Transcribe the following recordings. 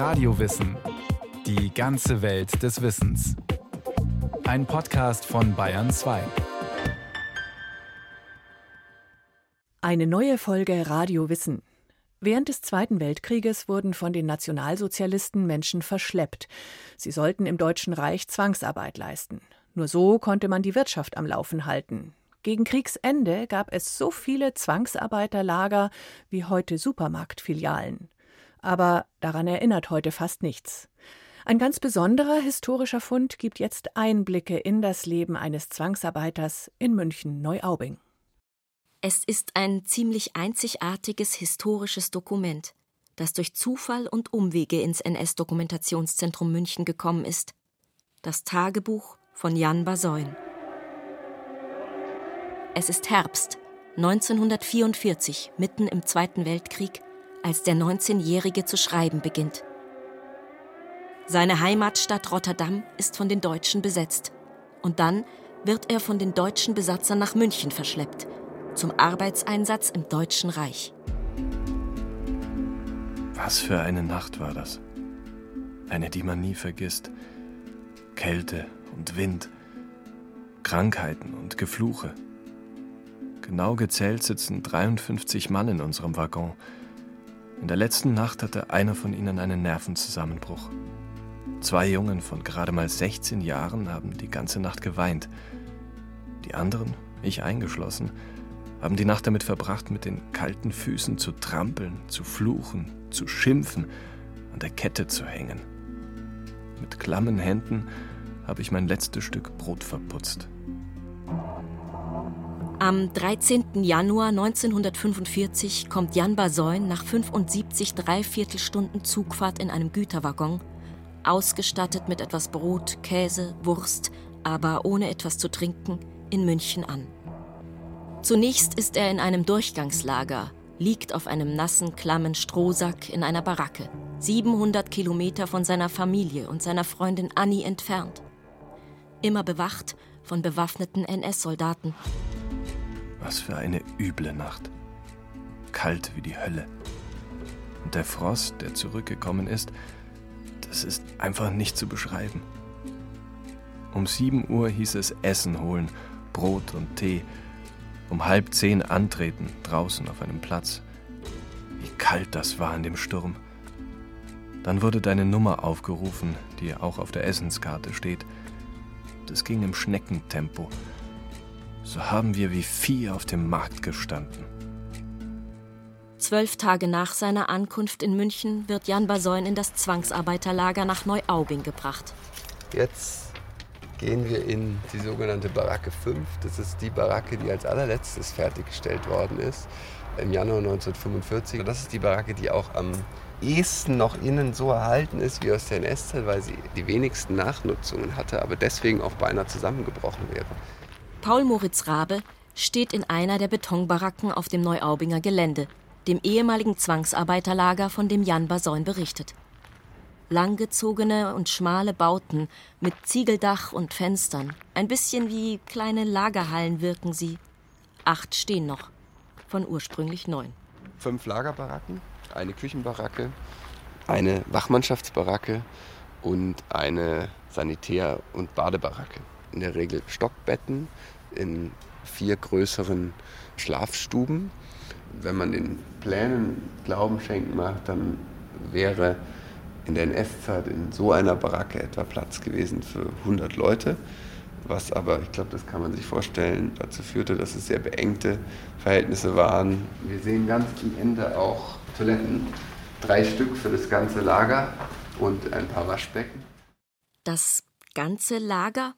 Radiowissen. Die ganze Welt des Wissens. Ein Podcast von Bayern 2. Eine neue Folge Radio Wissen. Während des Zweiten Weltkrieges wurden von den Nationalsozialisten Menschen verschleppt. Sie sollten im Deutschen Reich Zwangsarbeit leisten. Nur so konnte man die Wirtschaft am Laufen halten. Gegen Kriegsende gab es so viele Zwangsarbeiterlager wie heute Supermarktfilialen. Aber daran erinnert heute fast nichts. Ein ganz besonderer historischer Fund gibt jetzt Einblicke in das Leben eines Zwangsarbeiters in München-Neuaubing. Es ist ein ziemlich einzigartiges historisches Dokument, das durch Zufall und Umwege ins NS-Dokumentationszentrum München gekommen ist. Das Tagebuch von Jan Basoin. Es ist Herbst 1944, mitten im Zweiten Weltkrieg, als der 19-Jährige zu schreiben beginnt. Seine Heimatstadt Rotterdam ist von den Deutschen besetzt. Und dann wird er von den deutschen Besatzern nach München verschleppt, zum Arbeitseinsatz im Deutschen Reich. Was für eine Nacht war das. Eine, die man nie vergisst. Kälte und Wind, Krankheiten und Gefluche. Genau gezählt sitzen 53 Mann in unserem Waggon. In der letzten Nacht hatte einer von ihnen einen Nervenzusammenbruch. Zwei Jungen von gerade mal 16 Jahren haben die ganze Nacht geweint. Die anderen, ich eingeschlossen, haben die Nacht damit verbracht, mit den kalten Füßen zu trampeln, zu fluchen, zu schimpfen, an der Kette zu hängen. Mit klammen Händen habe ich mein letztes Stück Brot verputzt. Am 13. Januar 1945 kommt Jan Basoin nach 75 Dreiviertelstunden Zugfahrt in einem Güterwaggon, ausgestattet mit etwas Brot, Käse, Wurst, aber ohne etwas zu trinken, in München an. Zunächst ist er in einem Durchgangslager, liegt auf einem nassen, klammen Strohsack in einer Baracke, 700 Kilometer von seiner Familie und seiner Freundin Annie entfernt. Immer bewacht von bewaffneten NS-Soldaten, was für eine üble Nacht. Kalt wie die Hölle. Und der Frost, der zurückgekommen ist, das ist einfach nicht zu beschreiben. Um sieben Uhr hieß es Essen holen, Brot und Tee. Um halb zehn antreten, draußen auf einem Platz. Wie kalt das war in dem Sturm. Dann wurde deine Nummer aufgerufen, die auch auf der Essenskarte steht. Das ging im Schneckentempo so haben wir wie Vieh auf dem Markt gestanden. Zwölf Tage nach seiner Ankunft in München wird Jan Basoin in das Zwangsarbeiterlager nach Neuaubing gebracht. Jetzt gehen wir in die sogenannte Baracke 5. Das ist die Baracke, die als allerletztes fertiggestellt worden ist im Januar 1945. Das ist die Baracke, die auch am ehesten noch innen so erhalten ist wie aus der NS-Zeit, weil sie die wenigsten Nachnutzungen hatte, aber deswegen auch beinahe zusammengebrochen wäre. Paul Moritz Rabe steht in einer der Betonbaracken auf dem Neuaubinger Gelände, dem ehemaligen Zwangsarbeiterlager, von dem Jan Basoin berichtet. Langgezogene und schmale Bauten mit Ziegeldach und Fenstern. Ein bisschen wie kleine Lagerhallen wirken sie. Acht stehen noch, von ursprünglich neun. Fünf Lagerbaracken, eine Küchenbaracke, eine Wachmannschaftsbaracke und eine Sanitär- und Badebaracke. In der Regel Stockbetten in vier größeren Schlafstuben. Wenn man den Plänen Glauben schenken mag, dann wäre in der NS-Zeit in so einer Baracke etwa Platz gewesen für 100 Leute, was aber, ich glaube, das kann man sich vorstellen, dazu führte, dass es sehr beengte Verhältnisse waren. Wir sehen ganz am Ende auch Toiletten, drei Stück für das ganze Lager und ein paar Waschbecken. Das ganze Lager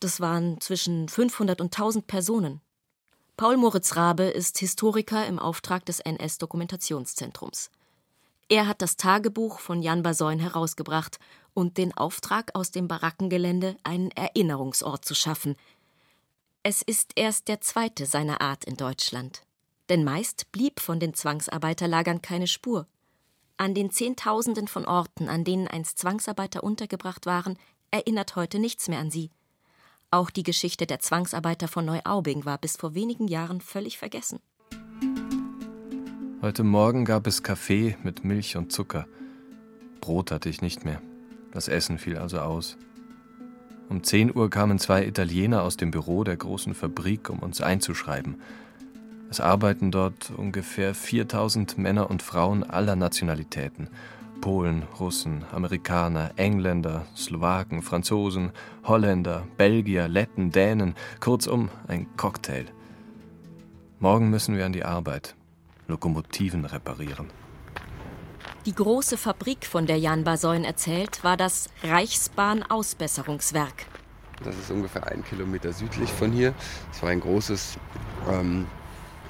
das waren zwischen 500 und 1000 Personen. Paul Moritz Rabe ist Historiker im Auftrag des NS-Dokumentationszentrums. Er hat das Tagebuch von Jan Basoin herausgebracht und den Auftrag, aus dem Barackengelände einen Erinnerungsort zu schaffen. Es ist erst der zweite seiner Art in Deutschland. Denn meist blieb von den Zwangsarbeiterlagern keine Spur. An den Zehntausenden von Orten, an denen einst Zwangsarbeiter untergebracht waren, erinnert heute nichts mehr an sie. Auch die Geschichte der Zwangsarbeiter von Neuaubing war bis vor wenigen Jahren völlig vergessen. Heute Morgen gab es Kaffee mit Milch und Zucker. Brot hatte ich nicht mehr. Das Essen fiel also aus. Um 10 Uhr kamen zwei Italiener aus dem Büro der großen Fabrik, um uns einzuschreiben. Es arbeiten dort ungefähr 4000 Männer und Frauen aller Nationalitäten. Polen, Russen, Amerikaner, Engländer, Slowaken, Franzosen, Holländer, Belgier, Letten, Dänen, kurzum ein Cocktail. Morgen müssen wir an die Arbeit, Lokomotiven reparieren. Die große Fabrik, von der Jan Basoin erzählt, war das Reichsbahn-Ausbesserungswerk. Das ist ungefähr ein Kilometer südlich von hier. Es war ein großes ähm,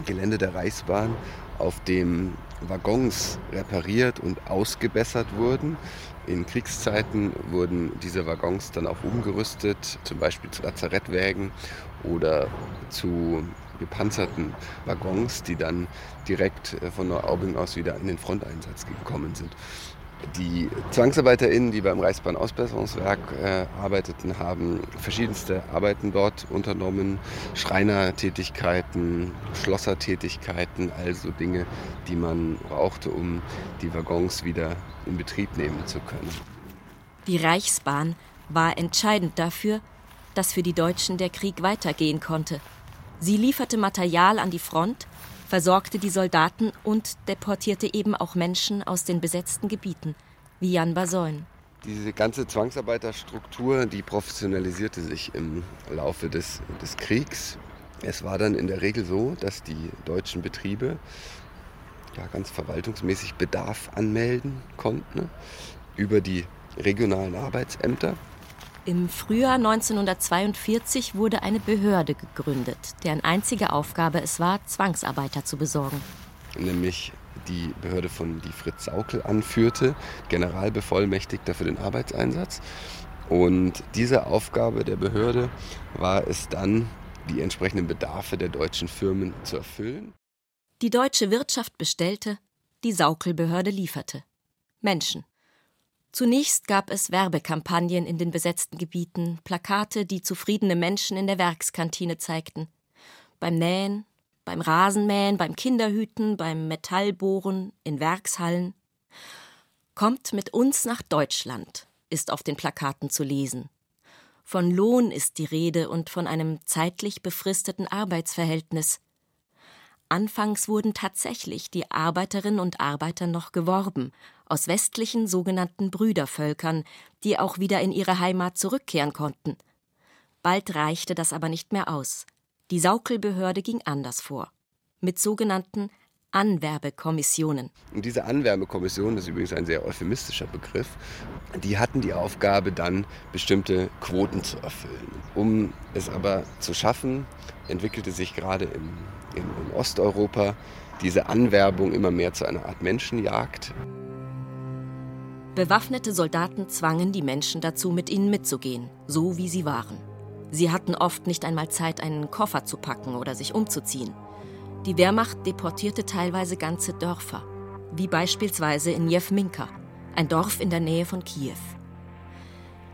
Gelände der Reichsbahn, auf dem Waggons repariert und ausgebessert wurden. In Kriegszeiten wurden diese Waggons dann auch umgerüstet, zum Beispiel zu Lazarettwägen oder zu gepanzerten Waggons, die dann direkt äh, von Neuaubing aus wieder in den Fronteinsatz gekommen sind. Die ZwangsarbeiterInnen, die beim Reichsbahn-Ausbesserungswerk äh, arbeiteten, haben verschiedenste Arbeiten dort unternommen. Schreinertätigkeiten, Schlossertätigkeiten, also Dinge, die man brauchte, um die Waggons wieder in Betrieb nehmen zu können. Die Reichsbahn war entscheidend dafür, dass für die Deutschen der Krieg weitergehen konnte. Sie lieferte Material an die Front, versorgte die Soldaten und deportierte eben auch Menschen aus den besetzten Gebieten, wie Jan Basoin. Diese ganze Zwangsarbeiterstruktur, die professionalisierte sich im Laufe des, des Kriegs. Es war dann in der Regel so, dass die deutschen Betriebe ja, ganz verwaltungsmäßig Bedarf anmelden konnten über die regionalen Arbeitsämter. Im Frühjahr 1942 wurde eine Behörde gegründet, deren einzige Aufgabe es war, Zwangsarbeiter zu besorgen. Nämlich die Behörde von die Fritz Saukel anführte, Generalbevollmächtigter für den Arbeitseinsatz. Und diese Aufgabe der Behörde war es dann, die entsprechenden Bedarfe der deutschen Firmen zu erfüllen. Die deutsche Wirtschaft bestellte, die Saukelbehörde lieferte. Menschen. Zunächst gab es Werbekampagnen in den besetzten Gebieten, Plakate, die zufriedene Menschen in der Werkskantine zeigten. Beim Nähen, beim Rasenmähen, beim Kinderhüten, beim Metallbohren, in Werkshallen. Kommt mit uns nach Deutschland, ist auf den Plakaten zu lesen. Von Lohn ist die Rede und von einem zeitlich befristeten Arbeitsverhältnis. Anfangs wurden tatsächlich die Arbeiterinnen und Arbeiter noch geworben, aus westlichen sogenannten Brüdervölkern, die auch wieder in ihre Heimat zurückkehren konnten. Bald reichte das aber nicht mehr aus. Die Saukelbehörde ging anders vor. Mit sogenannten Anwerbekommissionen. Und diese Anwerbekommission, das ist übrigens ein sehr euphemistischer Begriff, die hatten die Aufgabe, dann bestimmte Quoten zu erfüllen. Um es aber zu schaffen, entwickelte sich gerade im, in, in Osteuropa diese Anwerbung immer mehr zu einer Art Menschenjagd. Bewaffnete Soldaten zwangen die Menschen dazu, mit ihnen mitzugehen, so wie sie waren. Sie hatten oft nicht einmal Zeit, einen Koffer zu packen oder sich umzuziehen. Die Wehrmacht deportierte teilweise ganze Dörfer, wie beispielsweise in Jewminka, ein Dorf in der Nähe von Kiew.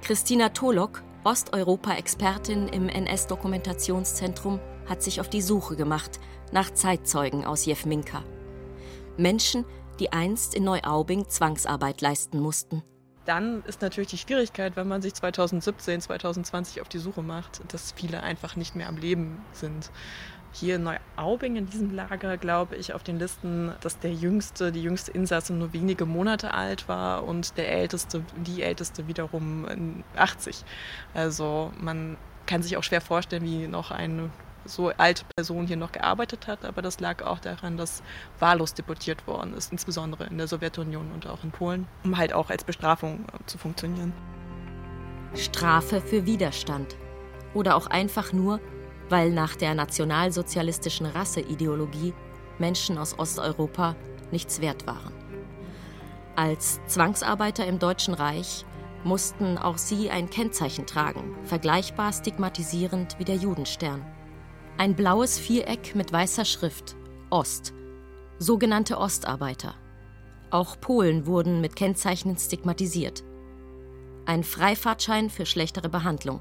Christina Tolok, Osteuropa-Expertin im NS-Dokumentationszentrum, hat sich auf die Suche gemacht nach Zeitzeugen aus Jewminka. Menschen, die einst in Neuaubing Zwangsarbeit leisten mussten. Dann ist natürlich die Schwierigkeit, wenn man sich 2017, 2020 auf die Suche macht, dass viele einfach nicht mehr am Leben sind. Hier in Neuaubing in diesem Lager glaube ich auf den Listen, dass der jüngste, die jüngste Insasse nur wenige Monate alt war und der älteste, die älteste wiederum 80. Also man kann sich auch schwer vorstellen, wie noch eine so alte Person hier noch gearbeitet hat, aber das lag auch daran, dass wahllos deportiert worden ist, insbesondere in der Sowjetunion und auch in Polen, um halt auch als Bestrafung äh, zu funktionieren. Strafe für Widerstand. Oder auch einfach nur, weil nach der nationalsozialistischen Rasseideologie Menschen aus Osteuropa nichts wert waren. Als Zwangsarbeiter im Deutschen Reich mussten auch sie ein Kennzeichen tragen, vergleichbar stigmatisierend wie der Judenstern. Ein blaues Viereck mit weißer Schrift Ost, sogenannte Ostarbeiter. Auch Polen wurden mit Kennzeichen stigmatisiert. Ein Freifahrtschein für schlechtere Behandlung.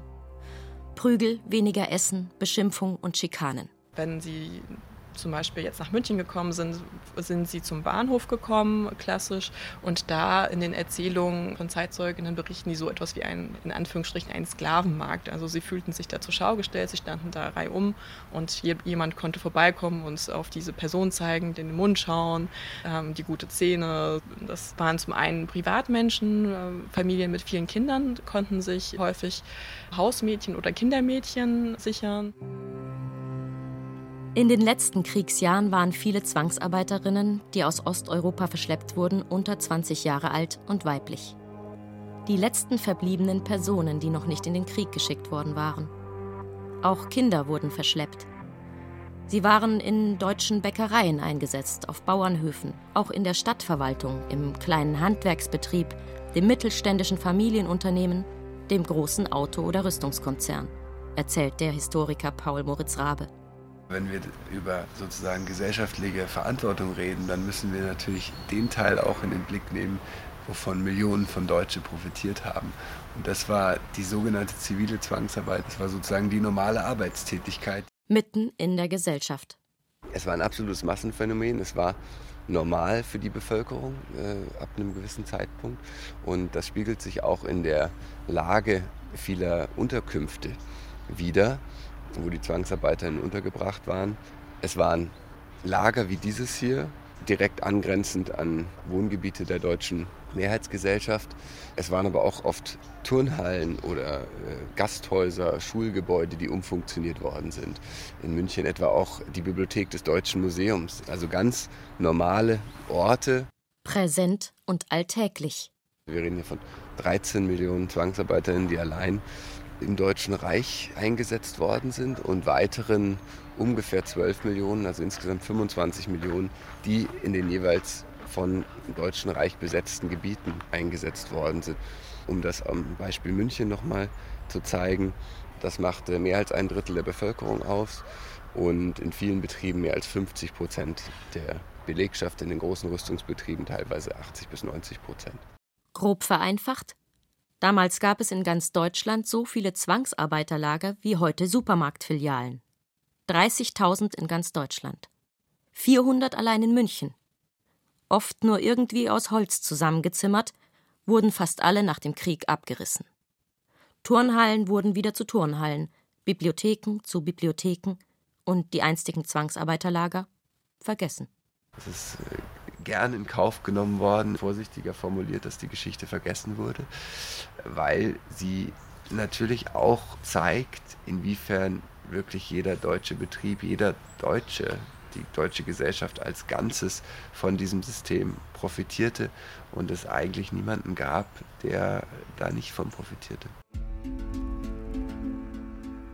Prügel, weniger Essen, Beschimpfung und Schikanen. Wenn sie zum Beispiel jetzt nach München gekommen sind, sind sie zum Bahnhof gekommen, klassisch. Und da in den Erzählungen von Zeitzeuginnen berichten die so etwas wie ein, in Anführungsstrichen, einen Sklavenmarkt. Also sie fühlten sich da zur Schau gestellt, sie standen da reihum und jemand konnte vorbeikommen und auf diese Person zeigen, den Mund schauen, ähm, die gute Zähne. Das waren zum einen Privatmenschen, äh, Familien mit vielen Kindern konnten sich häufig Hausmädchen oder Kindermädchen sichern. In den letzten Kriegsjahren waren viele Zwangsarbeiterinnen, die aus Osteuropa verschleppt wurden, unter 20 Jahre alt und weiblich. Die letzten verbliebenen Personen, die noch nicht in den Krieg geschickt worden waren. Auch Kinder wurden verschleppt. Sie waren in deutschen Bäckereien eingesetzt, auf Bauernhöfen, auch in der Stadtverwaltung, im kleinen Handwerksbetrieb, dem mittelständischen Familienunternehmen, dem großen Auto- oder Rüstungskonzern, erzählt der Historiker Paul Moritz Rabe. Wenn wir über sozusagen gesellschaftliche Verantwortung reden, dann müssen wir natürlich den Teil auch in den Blick nehmen, wovon Millionen von Deutschen profitiert haben. Und das war die sogenannte zivile Zwangsarbeit. Das war sozusagen die normale Arbeitstätigkeit. Mitten in der Gesellschaft. Es war ein absolutes Massenphänomen. Es war normal für die Bevölkerung äh, ab einem gewissen Zeitpunkt. Und das spiegelt sich auch in der Lage vieler Unterkünfte wider wo die Zwangsarbeiterinnen untergebracht waren. Es waren Lager wie dieses hier, direkt angrenzend an Wohngebiete der deutschen Mehrheitsgesellschaft. Es waren aber auch oft Turnhallen oder äh, Gasthäuser, Schulgebäude, die umfunktioniert worden sind. In München etwa auch die Bibliothek des Deutschen Museums. Also ganz normale Orte. Präsent und alltäglich. Wir reden hier von 13 Millionen Zwangsarbeiterinnen, die allein im Deutschen Reich eingesetzt worden sind und weiteren ungefähr 12 Millionen, also insgesamt 25 Millionen, die in den jeweils von Deutschen Reich besetzten Gebieten eingesetzt worden sind. Um das am Beispiel München nochmal zu zeigen, das machte mehr als ein Drittel der Bevölkerung aus und in vielen Betrieben mehr als 50 Prozent der Belegschaft, in den großen Rüstungsbetrieben teilweise 80 bis 90 Prozent. Grob vereinfacht, Damals gab es in ganz Deutschland so viele Zwangsarbeiterlager wie heute Supermarktfilialen. 30.000 in ganz Deutschland. 400 allein in München. Oft nur irgendwie aus Holz zusammengezimmert, wurden fast alle nach dem Krieg abgerissen. Turnhallen wurden wieder zu Turnhallen, Bibliotheken zu Bibliotheken und die einstigen Zwangsarbeiterlager vergessen. Das ist äh, gern in Kauf genommen worden, vorsichtiger formuliert, dass die Geschichte vergessen wurde, weil sie natürlich auch zeigt, inwiefern wirklich jeder deutsche Betrieb, jeder Deutsche, die deutsche Gesellschaft als Ganzes von diesem System profitierte und es eigentlich niemanden gab, der da nicht von profitierte.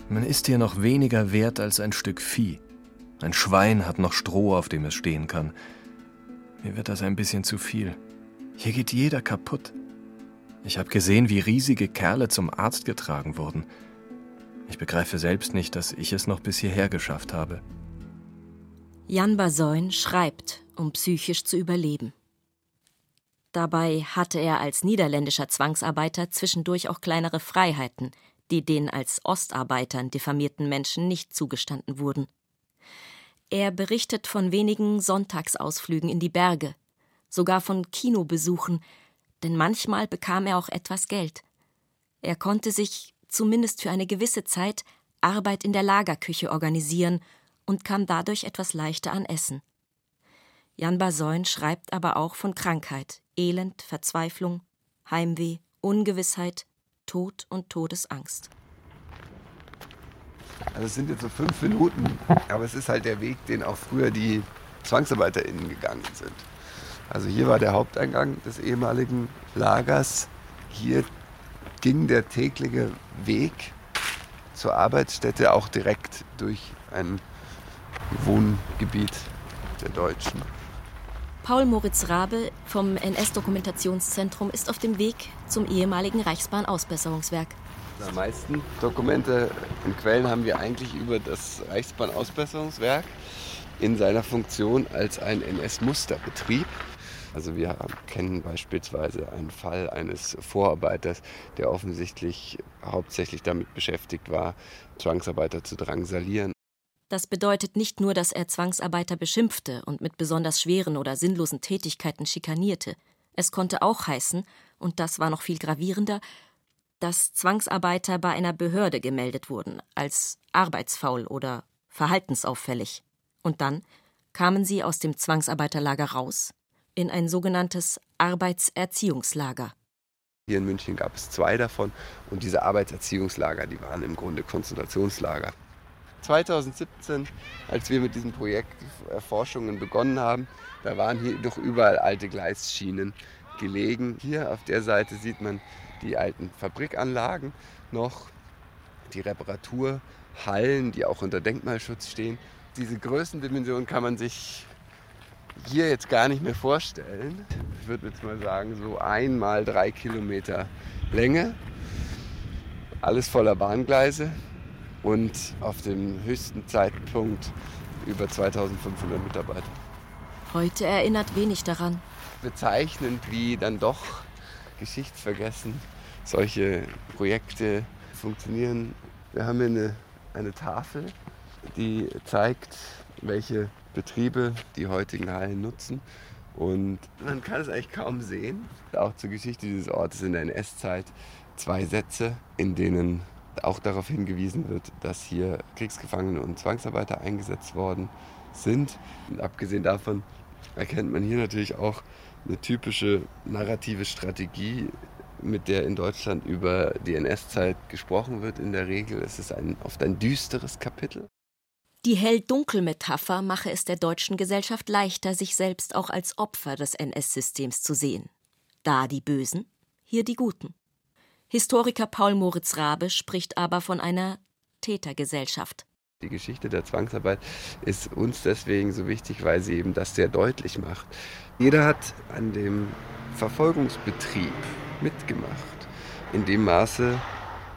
Man ist hier noch weniger wert als ein Stück Vieh. Ein Schwein hat noch Stroh, auf dem es stehen kann. Mir wird das ein bisschen zu viel. Hier geht jeder kaputt. Ich habe gesehen, wie riesige Kerle zum Arzt getragen wurden. Ich begreife selbst nicht, dass ich es noch bis hierher geschafft habe. Jan Basoin schreibt, um psychisch zu überleben. Dabei hatte er als niederländischer Zwangsarbeiter zwischendurch auch kleinere Freiheiten, die den als Ostarbeitern diffamierten Menschen nicht zugestanden wurden. Er berichtet von wenigen Sonntagsausflügen in die Berge, sogar von Kinobesuchen, denn manchmal bekam er auch etwas Geld. Er konnte sich, zumindest für eine gewisse Zeit, Arbeit in der Lagerküche organisieren und kam dadurch etwas leichter an Essen. Jan Basoin schreibt aber auch von Krankheit, Elend, Verzweiflung, Heimweh, Ungewissheit, Tod und Todesangst. Also es sind jetzt so fünf Minuten, aber es ist halt der Weg, den auch früher die ZwangsarbeiterInnen gegangen sind. Also hier war der Haupteingang des ehemaligen Lagers. Hier ging der tägliche Weg zur Arbeitsstätte auch direkt durch ein Wohngebiet der Deutschen. Paul Moritz Rabe vom NS-Dokumentationszentrum ist auf dem Weg zum ehemaligen Reichsbahn-Ausbesserungswerk. Die meisten Dokumente und Quellen haben wir eigentlich über das Reichsbahn-Ausbesserungswerk in seiner Funktion als ein NS-Musterbetrieb. Also wir kennen beispielsweise einen Fall eines Vorarbeiters, der offensichtlich hauptsächlich damit beschäftigt war, Zwangsarbeiter zu drangsalieren. Das bedeutet nicht nur, dass er Zwangsarbeiter beschimpfte und mit besonders schweren oder sinnlosen Tätigkeiten schikanierte. Es konnte auch heißen, und das war noch viel gravierender, dass Zwangsarbeiter bei einer Behörde gemeldet wurden als arbeitsfaul oder verhaltensauffällig. Und dann kamen sie aus dem Zwangsarbeiterlager raus in ein sogenanntes Arbeitserziehungslager. Hier in München gab es zwei davon und diese Arbeitserziehungslager, die waren im Grunde Konzentrationslager. 2017, als wir mit diesem Projekt Forschungen begonnen haben, da waren hier doch überall alte Gleisschienen gelegen. Hier auf der Seite sieht man die alten Fabrikanlagen noch, die Reparaturhallen, die auch unter Denkmalschutz stehen. Diese Größendimension kann man sich hier jetzt gar nicht mehr vorstellen. Ich würde jetzt mal sagen, so einmal drei Kilometer Länge. Alles voller Bahngleise und auf dem höchsten Zeitpunkt über 2500 Mitarbeiter. Heute erinnert wenig daran. Bezeichnend, wie dann doch geschichtsvergessen solche Projekte funktionieren. Wir haben hier eine, eine Tafel, die zeigt, welche Betriebe die heutigen Hallen nutzen. Und man kann es eigentlich kaum sehen. Auch zur Geschichte dieses Ortes in der NS-Zeit zwei Sätze, in denen auch darauf hingewiesen wird, dass hier Kriegsgefangene und Zwangsarbeiter eingesetzt worden sind. Und abgesehen davon erkennt man hier natürlich auch eine typische narrative Strategie, mit der in Deutschland über die NS-Zeit gesprochen wird. In der Regel ist es ein, oft ein düsteres Kapitel. Die Hell-Dunkel-Metapher mache es der deutschen Gesellschaft leichter, sich selbst auch als Opfer des NS-Systems zu sehen. Da die Bösen, hier die Guten. Historiker Paul Moritz Rabe spricht aber von einer Tätergesellschaft. Die Geschichte der Zwangsarbeit ist uns deswegen so wichtig, weil sie eben das sehr deutlich macht. Jeder hat an dem Verfolgungsbetrieb mitgemacht, in dem Maße,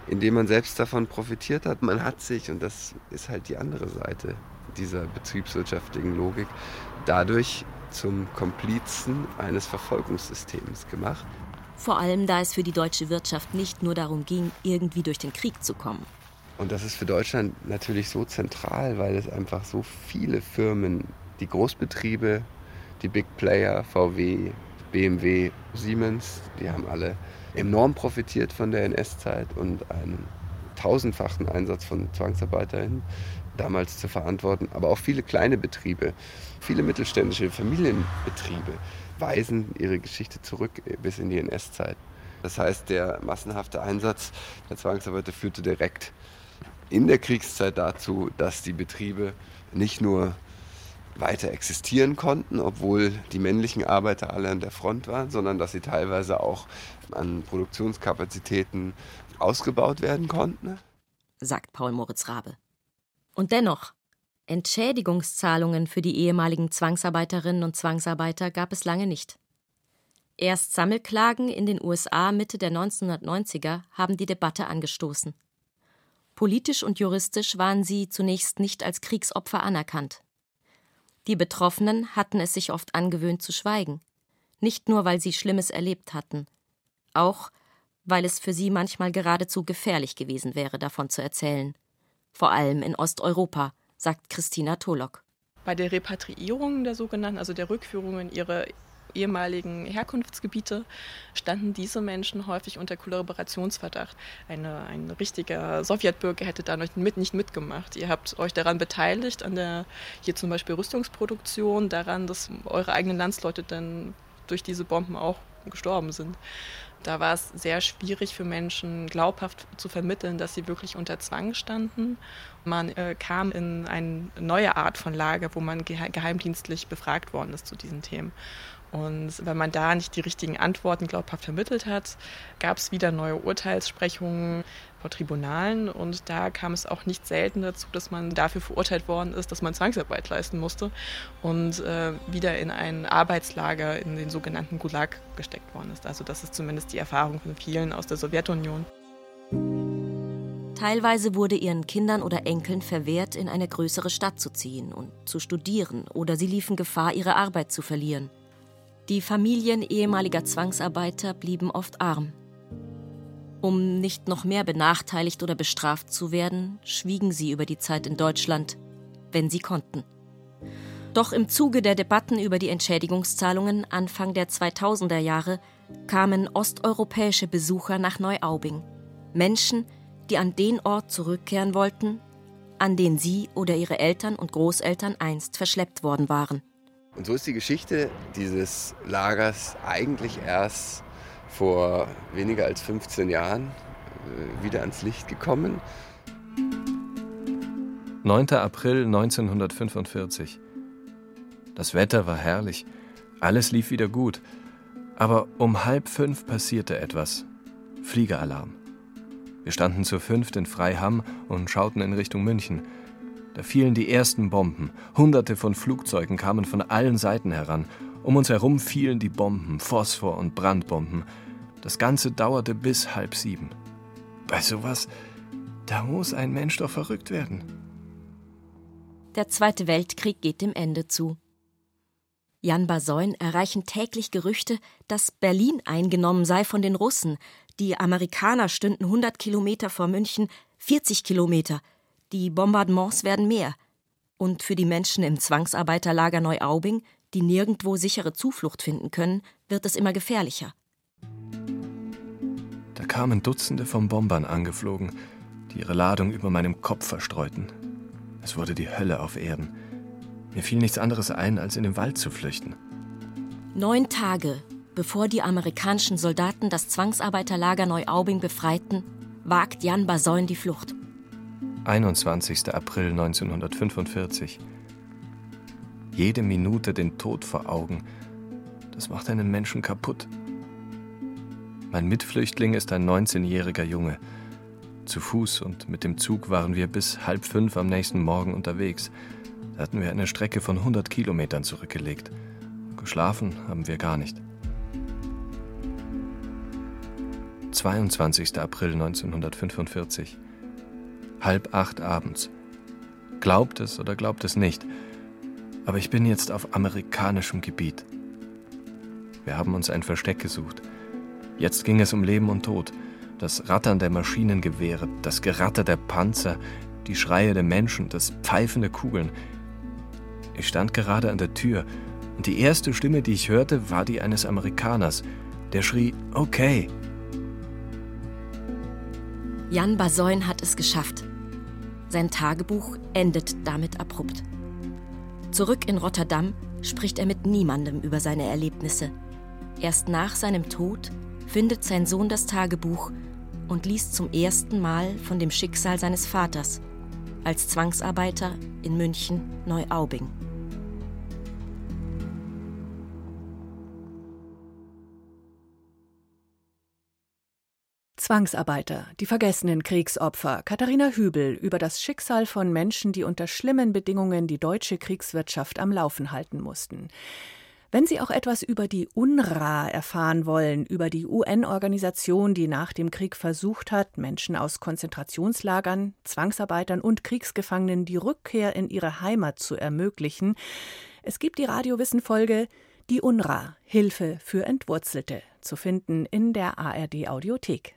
indem man selbst davon profitiert hat. Man hat sich, und das ist halt die andere Seite dieser betriebswirtschaftlichen Logik, dadurch zum Komplizen eines Verfolgungssystems gemacht. Vor allem, da es für die deutsche Wirtschaft nicht nur darum ging, irgendwie durch den Krieg zu kommen. Und das ist für Deutschland natürlich so zentral, weil es einfach so viele Firmen, die Großbetriebe, die Big Player, VW, BMW, Siemens, die haben alle enorm profitiert von der NS-Zeit und einen tausendfachen Einsatz von Zwangsarbeiterinnen damals zu verantworten. Aber auch viele kleine Betriebe, viele mittelständische Familienbetriebe weisen ihre Geschichte zurück bis in die NS-Zeit. Das heißt, der massenhafte Einsatz der Zwangsarbeiter führte direkt in der Kriegszeit dazu, dass die Betriebe nicht nur weiter existieren konnten, obwohl die männlichen Arbeiter alle an der Front waren, sondern dass sie teilweise auch an Produktionskapazitäten ausgebaut werden konnten. Sagt Paul Moritz Rabe. Und dennoch, Entschädigungszahlungen für die ehemaligen Zwangsarbeiterinnen und Zwangsarbeiter gab es lange nicht. Erst Sammelklagen in den USA Mitte der 1990er haben die Debatte angestoßen. Politisch und juristisch waren sie zunächst nicht als Kriegsopfer anerkannt. Die Betroffenen hatten es sich oft angewöhnt zu schweigen, nicht nur weil sie Schlimmes erlebt hatten, auch weil es für sie manchmal geradezu gefährlich gewesen wäre, davon zu erzählen. Vor allem in Osteuropa, sagt Christina Tolok. Bei der Repatriierung der sogenannten, also der Rückführung in ihre ehemaligen Herkunftsgebiete standen diese Menschen häufig unter Kollaborationsverdacht. Eine, ein richtiger Sowjetbürger hätte da mit, nicht mitgemacht. Ihr habt euch daran beteiligt, an der hier zum Beispiel Rüstungsproduktion, daran, dass eure eigenen Landsleute dann durch diese Bomben auch gestorben sind. Da war es sehr schwierig für Menschen glaubhaft zu vermitteln, dass sie wirklich unter Zwang standen. Man äh, kam in eine neue Art von Lager, wo man geheimdienstlich befragt worden ist zu diesen Themen. Und wenn man da nicht die richtigen Antworten glaubhaft vermittelt hat, gab es wieder neue Urteilssprechungen vor Tribunalen. Und da kam es auch nicht selten dazu, dass man dafür verurteilt worden ist, dass man Zwangsarbeit leisten musste und äh, wieder in ein Arbeitslager in den sogenannten Gulag gesteckt worden ist. Also das ist zumindest die Erfahrung von vielen aus der Sowjetunion. Teilweise wurde ihren Kindern oder Enkeln verwehrt, in eine größere Stadt zu ziehen und zu studieren, oder sie liefen Gefahr, ihre Arbeit zu verlieren. Die Familien ehemaliger Zwangsarbeiter blieben oft arm. Um nicht noch mehr benachteiligt oder bestraft zu werden, schwiegen sie über die Zeit in Deutschland, wenn sie konnten. Doch im Zuge der Debatten über die Entschädigungszahlungen Anfang der 2000er Jahre kamen osteuropäische Besucher nach Neuaubing. Menschen, die an den Ort zurückkehren wollten, an den sie oder ihre Eltern und Großeltern einst verschleppt worden waren. Und so ist die Geschichte dieses Lagers eigentlich erst vor weniger als 15 Jahren äh, wieder ans Licht gekommen. 9. April 1945. Das Wetter war herrlich, alles lief wieder gut, aber um halb fünf passierte etwas. Fliegeralarm. Wir standen zu fünft in Freiham und schauten in Richtung München. Da fielen die ersten Bomben. Hunderte von Flugzeugen kamen von allen Seiten heran. Um uns herum fielen die Bomben, Phosphor- und Brandbomben. Das Ganze dauerte bis halb sieben. Bei sowas, da muss ein Mensch doch verrückt werden. Der Zweite Weltkrieg geht dem Ende zu. Jan Basoin erreichen täglich Gerüchte, dass Berlin eingenommen sei von den Russen. Die Amerikaner stünden 100 Kilometer vor München, 40 Kilometer. Die Bombardements werden mehr. Und für die Menschen im Zwangsarbeiterlager Neuaubing, die nirgendwo sichere Zuflucht finden können, wird es immer gefährlicher. Da kamen Dutzende von Bombern angeflogen, die ihre Ladung über meinem Kopf verstreuten. Es wurde die Hölle auf Erden. Mir fiel nichts anderes ein, als in den Wald zu flüchten. Neun Tage, bevor die amerikanischen Soldaten das Zwangsarbeiterlager Neuaubing befreiten, wagt Jan Basoin die Flucht. 21. April 1945. Jede Minute den Tod vor Augen. Das macht einen Menschen kaputt. Mein Mitflüchtling ist ein 19-jähriger Junge. Zu Fuß und mit dem Zug waren wir bis halb fünf am nächsten Morgen unterwegs. Da hatten wir eine Strecke von 100 Kilometern zurückgelegt. Geschlafen haben wir gar nicht. 22. April 1945 halb acht abends. Glaubt es oder glaubt es nicht, aber ich bin jetzt auf amerikanischem Gebiet. Wir haben uns ein Versteck gesucht. Jetzt ging es um Leben und Tod. Das Rattern der Maschinengewehre, das Geratter der Panzer, die Schreie der Menschen, das Pfeifen der Kugeln. Ich stand gerade an der Tür und die erste Stimme, die ich hörte, war die eines Amerikaners. Der schrie, okay. Jan Basoin hat es geschafft. Sein Tagebuch endet damit abrupt. Zurück in Rotterdam spricht er mit niemandem über seine Erlebnisse. Erst nach seinem Tod findet sein Sohn das Tagebuch und liest zum ersten Mal von dem Schicksal seines Vaters als Zwangsarbeiter in München Neuaubing. Zwangsarbeiter, die vergessenen Kriegsopfer, Katharina Hübel über das Schicksal von Menschen, die unter schlimmen Bedingungen die deutsche Kriegswirtschaft am Laufen halten mussten. Wenn Sie auch etwas über die UNRWA erfahren wollen, über die UN-Organisation, die nach dem Krieg versucht hat, Menschen aus Konzentrationslagern, Zwangsarbeitern und Kriegsgefangenen die Rückkehr in ihre Heimat zu ermöglichen, es gibt die Radiowissen-Folge Die UNRWA, Hilfe für Entwurzelte, zu finden in der ARD Audiothek.